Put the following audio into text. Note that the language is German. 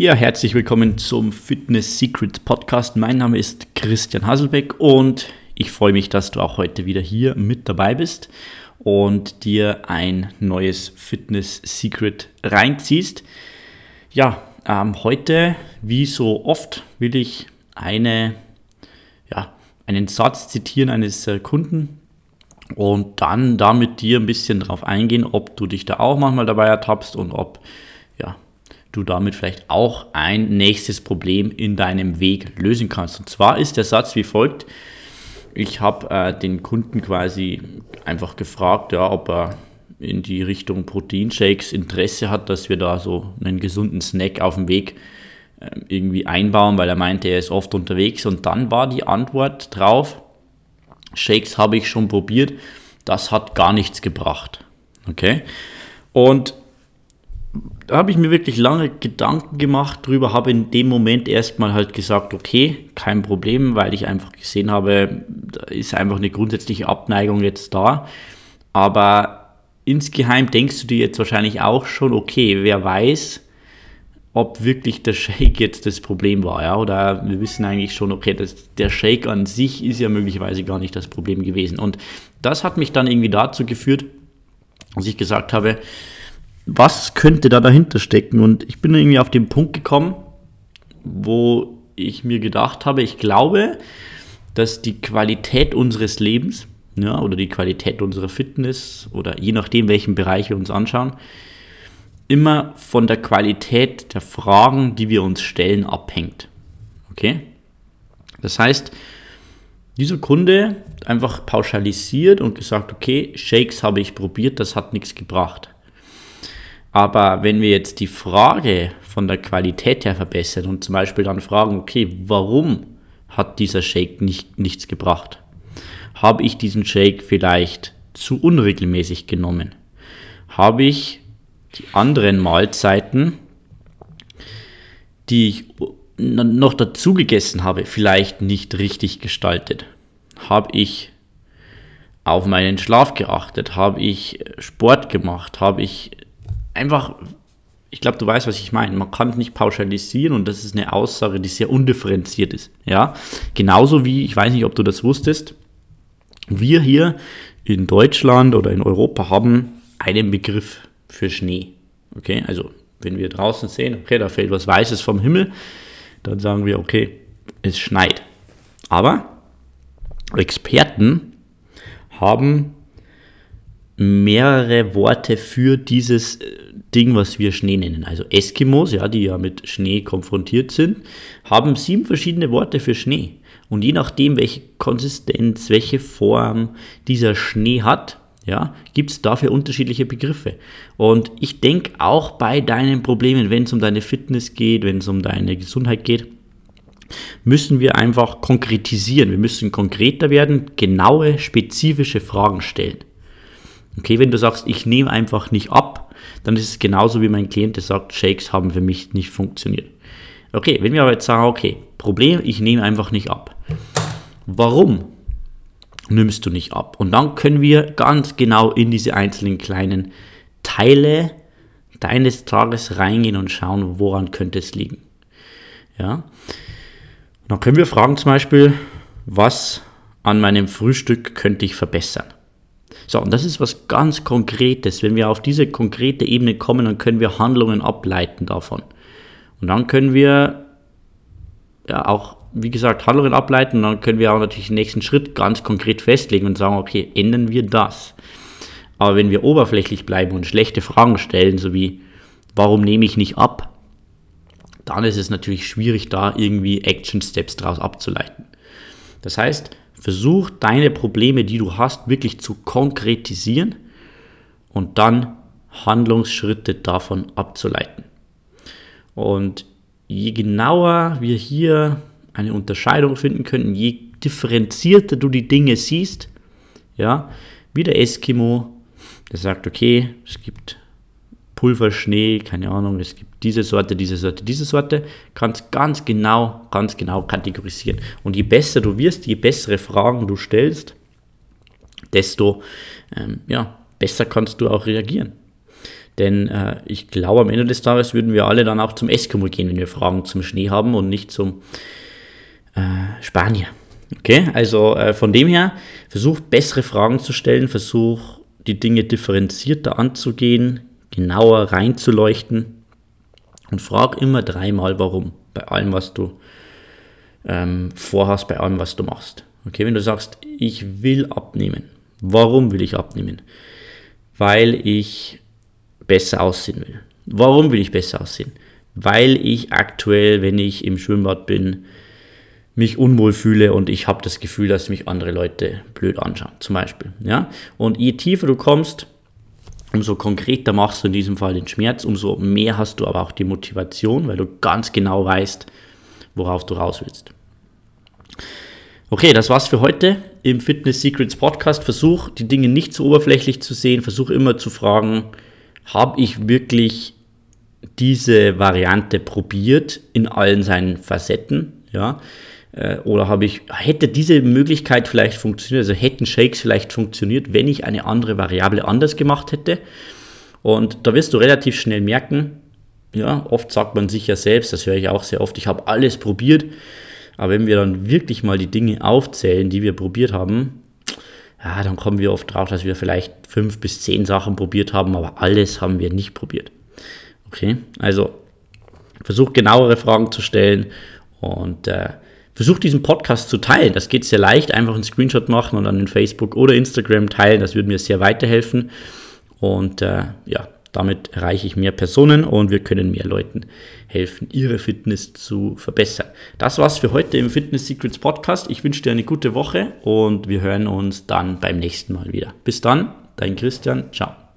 Ja, herzlich willkommen zum Fitness Secrets Podcast. Mein Name ist Christian Haselbeck und ich freue mich, dass du auch heute wieder hier mit dabei bist und dir ein neues Fitness Secret reinziehst. Ja, ähm, heute, wie so oft, will ich eine, ja, einen Satz zitieren eines äh, Kunden und dann da mit dir ein bisschen drauf eingehen, ob du dich da auch manchmal dabei ertappst und ob ja, du damit vielleicht auch ein nächstes Problem in deinem Weg lösen kannst. Und zwar ist der Satz wie folgt. Ich habe äh, den Kunden quasi einfach gefragt, ja, ob er in die Richtung Proteinshakes Interesse hat, dass wir da so einen gesunden Snack auf dem Weg äh, irgendwie einbauen, weil er meinte, er ist oft unterwegs. Und dann war die Antwort drauf, Shakes habe ich schon probiert, das hat gar nichts gebracht. Okay? Und da habe ich mir wirklich lange Gedanken gemacht drüber, habe in dem Moment erstmal halt gesagt, okay, kein Problem, weil ich einfach gesehen habe, da ist einfach eine grundsätzliche Abneigung jetzt da. Aber insgeheim denkst du dir jetzt wahrscheinlich auch schon, okay, wer weiß, ob wirklich der Shake jetzt das Problem war, ja, oder wir wissen eigentlich schon, okay, das, der Shake an sich ist ja möglicherweise gar nicht das Problem gewesen. Und das hat mich dann irgendwie dazu geführt, dass ich gesagt habe, was könnte da dahinter stecken? Und ich bin irgendwie auf den Punkt gekommen, wo ich mir gedacht habe, ich glaube, dass die Qualität unseres Lebens ja, oder die Qualität unserer Fitness oder je nachdem, welchen Bereich wir uns anschauen, immer von der Qualität der Fragen, die wir uns stellen, abhängt. Okay? Das heißt, dieser Kunde einfach pauschalisiert und gesagt, okay, Shakes habe ich probiert, das hat nichts gebracht. Aber wenn wir jetzt die Frage von der Qualität her verbessern und zum Beispiel dann fragen, okay, warum hat dieser Shake nicht, nichts gebracht? Habe ich diesen Shake vielleicht zu unregelmäßig genommen? Habe ich die anderen Mahlzeiten, die ich noch dazu gegessen habe, vielleicht nicht richtig gestaltet? Habe ich auf meinen Schlaf geachtet? Habe ich Sport gemacht? Habe ich einfach, ich glaube, du weißt, was ich meine. Man kann es nicht pauschalisieren und das ist eine Aussage, die sehr undifferenziert ist. Ja, genauso wie, ich weiß nicht, ob du das wusstest, wir hier in Deutschland oder in Europa haben einen Begriff für Schnee. Okay, also wenn wir draußen sehen, okay, da fällt was Weißes vom Himmel, dann sagen wir, okay, es schneit. Aber Experten haben mehrere Worte für dieses äh, Ding, was wir Schnee nennen. Also Eskimos, ja, die ja mit Schnee konfrontiert sind, haben sieben verschiedene Worte für Schnee. Und je nachdem, welche Konsistenz, welche Form dieser Schnee hat, ja, gibt es dafür unterschiedliche Begriffe. Und ich denke auch bei deinen Problemen, wenn es um deine Fitness geht, wenn es um deine Gesundheit geht, müssen wir einfach konkretisieren. Wir müssen konkreter werden, genaue, spezifische Fragen stellen. Okay, wenn du sagst, ich nehme einfach nicht ab, dann ist es genauso wie mein Klient, der sagt, Shakes haben für mich nicht funktioniert. Okay, wenn wir aber jetzt sagen, okay, Problem, ich nehme einfach nicht ab. Warum nimmst du nicht ab? Und dann können wir ganz genau in diese einzelnen kleinen Teile deines Tages reingehen und schauen, woran könnte es liegen. Ja. dann können wir fragen zum Beispiel, was an meinem Frühstück könnte ich verbessern? So, und das ist was ganz Konkretes. Wenn wir auf diese konkrete Ebene kommen, dann können wir Handlungen ableiten davon. Und dann können wir ja auch, wie gesagt, Handlungen ableiten und dann können wir auch natürlich den nächsten Schritt ganz konkret festlegen und sagen, okay, ändern wir das. Aber wenn wir oberflächlich bleiben und schlechte Fragen stellen, so wie, warum nehme ich nicht ab, dann ist es natürlich schwierig, da irgendwie Action Steps daraus abzuleiten. Das heißt, Versuch deine Probleme, die du hast, wirklich zu konkretisieren und dann Handlungsschritte davon abzuleiten. Und je genauer wir hier eine Unterscheidung finden können, je differenzierter du die Dinge siehst, ja, wie der Eskimo, der sagt, okay, es gibt Pulverschnee, keine Ahnung, es gibt diese Sorte, diese Sorte, diese Sorte, kannst ganz genau, ganz genau kategorisieren. Und je besser du wirst, je bessere Fragen du stellst, desto ähm, ja, besser kannst du auch reagieren. Denn äh, ich glaube, am Ende des Tages würden wir alle dann auch zum Eskimo gehen, wenn wir Fragen zum Schnee haben und nicht zum äh, Spanier. Okay, also äh, von dem her, versuch bessere Fragen zu stellen, versuch die Dinge differenzierter anzugehen, genauer reinzuleuchten und frag immer dreimal warum bei allem, was du ähm, vorhast, bei allem, was du machst. Okay, wenn du sagst, ich will abnehmen, warum will ich abnehmen? Weil ich besser aussehen will. Warum will ich besser aussehen? Weil ich aktuell, wenn ich im Schwimmbad bin, mich unwohl fühle und ich habe das Gefühl, dass mich andere Leute blöd anschauen, zum Beispiel. Ja? Und je tiefer du kommst, umso konkreter machst du in diesem Fall den Schmerz, umso mehr hast du aber auch die Motivation, weil du ganz genau weißt, worauf du raus willst. Okay, das war's für heute im Fitness Secrets Podcast. Versuch, die Dinge nicht so oberflächlich zu sehen. Versuch immer zu fragen, habe ich wirklich diese Variante probiert in allen seinen Facetten? Ja, äh, oder habe ich, hätte diese Möglichkeit vielleicht funktioniert, also hätten Shakes vielleicht funktioniert, wenn ich eine andere Variable anders gemacht hätte. Und da wirst du relativ schnell merken, ja, oft sagt man sich ja selbst, das höre ich auch sehr oft, ich habe alles probiert. Aber wenn wir dann wirklich mal die Dinge aufzählen, die wir probiert haben, ja, dann kommen wir oft drauf, dass wir vielleicht fünf bis zehn Sachen probiert haben, aber alles haben wir nicht probiert. Okay, also versuch genauere Fragen zu stellen und äh, Versucht diesen Podcast zu teilen. Das geht sehr leicht. Einfach einen Screenshot machen und dann in Facebook oder Instagram teilen. Das würde mir sehr weiterhelfen. Und äh, ja, damit erreiche ich mehr Personen und wir können mehr Leuten helfen, ihre Fitness zu verbessern. Das war's für heute im Fitness Secrets Podcast. Ich wünsche dir eine gute Woche und wir hören uns dann beim nächsten Mal wieder. Bis dann, dein Christian. Ciao.